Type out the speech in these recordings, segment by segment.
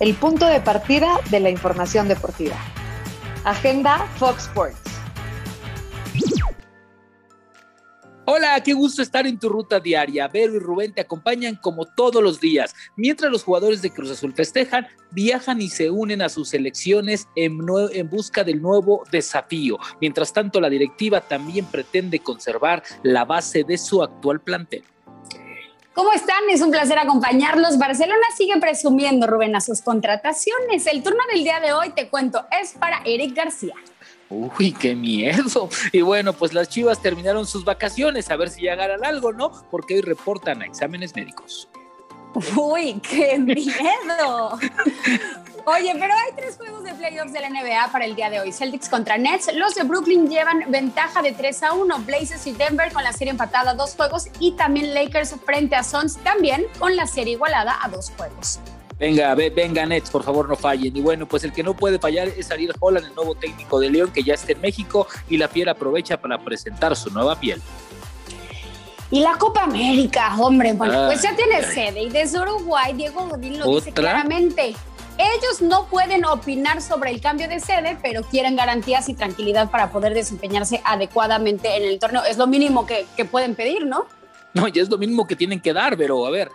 el punto de partida de la información deportiva. Agenda Fox Sports. Hola, qué gusto estar en tu ruta diaria. Vero y Rubén te acompañan como todos los días. Mientras los jugadores de Cruz Azul festejan, viajan y se unen a sus selecciones en, en, busca del nuevo desafío. Mientras tanto, la directiva también pretende conservar la base de su actual plantel. ¿Cómo están? Es un placer acompañarlos. Barcelona sigue presumiendo, Rubén, a sus contrataciones. El turno del día de hoy, te cuento, es para Eric García. Uy, qué miedo. Y bueno, pues las Chivas terminaron sus vacaciones, a ver si ya ganan algo, ¿no? Porque hoy reportan a exámenes médicos. Uy, qué miedo. Oye, pero hay tres juegos de playoffs de la NBA para el día de hoy. Celtics contra Nets. Los de Brooklyn llevan ventaja de 3 a 1. Blazers y Denver con la serie empatada a dos juegos. Y también Lakers frente a Suns también con la serie igualada a dos juegos. Venga, venga, Nets, por favor, no fallen. Y bueno, pues el que no puede fallar es Ariel Holland, el nuevo técnico de León, que ya está en México y la fiera aprovecha para presentar su nueva piel. Y la Copa América, hombre, bueno, pues ya tiene sede. Y desde Uruguay, Diego Godín lo dice claramente. Ellos no pueden opinar sobre el cambio de sede, pero quieren garantías y tranquilidad para poder desempeñarse adecuadamente en el torneo. Es lo mínimo que, que pueden pedir, ¿no? No, ya es lo mismo que tienen que dar, pero a ver,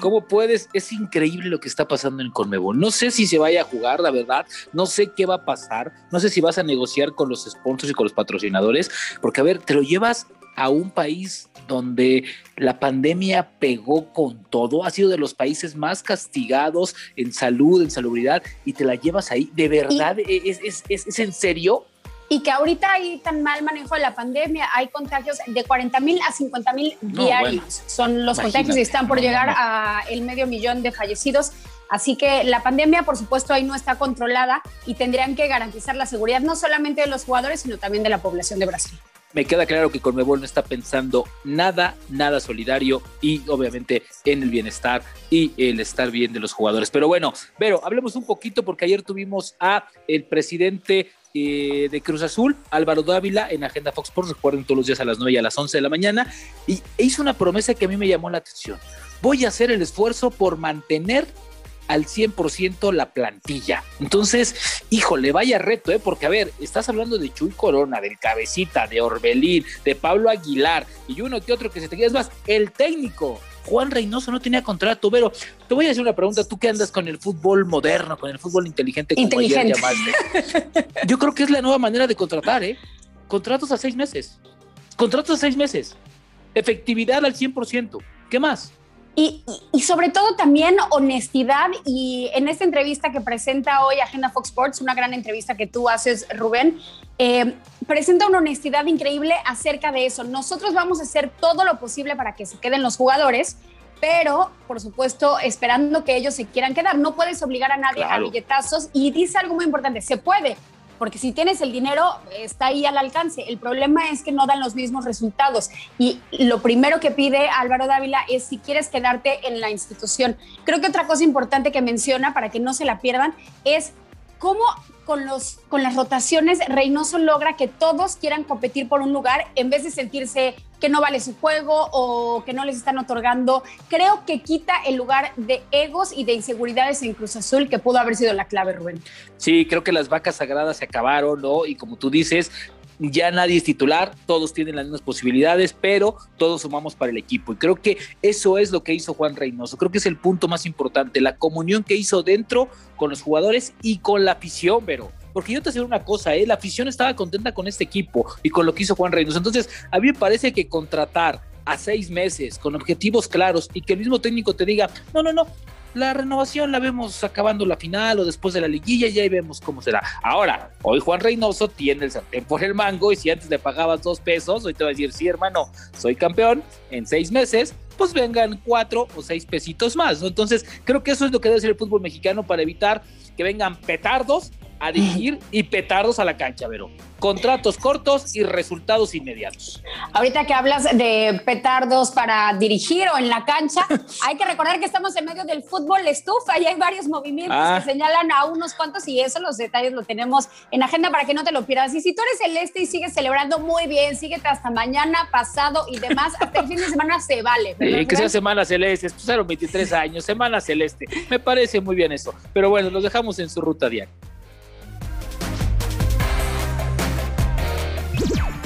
¿cómo puedes? Es increíble lo que está pasando en Conmebol. No sé si se vaya a jugar, la verdad, no sé qué va a pasar, no sé si vas a negociar con los sponsors y con los patrocinadores, porque a ver, te lo llevas a un país donde la pandemia pegó con todo, ha sido de los países más castigados en salud, en salubridad, y te la llevas ahí. ¿De verdad? ¿Es, es, es en serio? y que ahorita hay tan mal manejo de la pandemia, hay contagios de 40 mil a 50 mil diarios. Son los contagios y están por llegar a el medio millón de fallecidos. Así que la pandemia, por supuesto, ahí no está controlada y tendrían que garantizar la seguridad no solamente de los jugadores, sino también de la población de Brasil me queda claro que Conmebol no está pensando nada, nada solidario y obviamente en el bienestar y el estar bien de los jugadores. Pero bueno, Vero, hablemos un poquito porque ayer tuvimos a el presidente eh, de Cruz Azul, Álvaro Dávila, en Agenda Fox Sports, recuerden todos los días a las 9 y a las 11 de la mañana, y hizo una promesa que a mí me llamó la atención. Voy a hacer el esfuerzo por mantener al 100% la plantilla. Entonces, híjole, vaya reto, ¿eh? Porque, a ver, estás hablando de Chuy Corona, del Cabecita, de Orbelín, de Pablo Aguilar y uno que otro que se te queda. Es más, el técnico Juan Reynoso no tenía contrato, pero te voy a hacer una pregunta, tú que andas con el fútbol moderno, con el fútbol inteligente, como ayer llamaste. Yo creo que es la nueva manera de contratar, ¿eh? Contratos a seis meses. Contratos a seis meses. Efectividad al 100%. ¿Qué más? Y, sobre todo también honestidad y en esta entrevista que presenta hoy Agenda Fox Sports, una gran entrevista que tú haces, Rubén, eh, presenta una honestidad increíble acerca de eso. Nosotros vamos a hacer todo lo posible para que se queden los jugadores, pero por supuesto esperando que ellos se quieran quedar. No puedes obligar a nadie a billetazos y dice algo muy importante, se puede, porque si tienes el dinero, está ahí al alcance. El problema es que no dan los mismos resultados. Y lo primero que pide Álvaro Dávila es si quieres quedarte en la institución. Creo que otra cosa importante que menciona, para que no se la pierdan, es cómo con, los, con las rotaciones Reynoso logra que todos quieran competir por un lugar en vez de sentirse que no vale su juego o que no les están otorgando. Creo que quita el lugar de egos y de inseguridades en Cruz Azul que pudo haber sido la clave, Rubén. Sí, creo que las vacas sagradas se acabaron, ¿no? Y como tú dices, ya nadie es titular, todos tienen las mismas posibilidades, pero todos sumamos para el equipo. Y creo que eso es lo que hizo Juan Reynoso. Creo que es el punto más importante, la comunión que hizo dentro con los jugadores y con la afición, pero porque yo te decir una cosa, ¿eh? la afición estaba contenta con este equipo y con lo que hizo Juan Reynoso. Entonces, a mí me parece que contratar a seis meses con objetivos claros y que el mismo técnico te diga, no, no, no, la renovación la vemos acabando la final o después de la liguilla y ahí vemos cómo será. Ahora, hoy Juan Reynoso tiene el sartén por el mango y si antes le pagabas dos pesos, hoy te va a decir, sí hermano, soy campeón en seis meses, pues vengan cuatro o seis pesitos más. Entonces, creo que eso es lo que debe ser el fútbol mexicano para evitar que vengan petardos a dirigir y petardos a la cancha, Vero. Contratos cortos y resultados inmediatos. Ahorita que hablas de petardos para dirigir o en la cancha, hay que recordar que estamos en medio del fútbol estufa y hay varios movimientos Ah. que señalan a unos cuantos y eso los detalles lo tenemos en agenda para que no te lo pierdas. Y si tú eres celeste y sigues celebrando muy bien, síguete hasta mañana, pasado y demás, hasta el fin de semana se vale. ¿verdad, Eh, que sea? Semana Celeste, pasaron 23 años, Semana Celeste. Me parece muy bien eso. Pero bueno, los dejamos en su ruta diaria.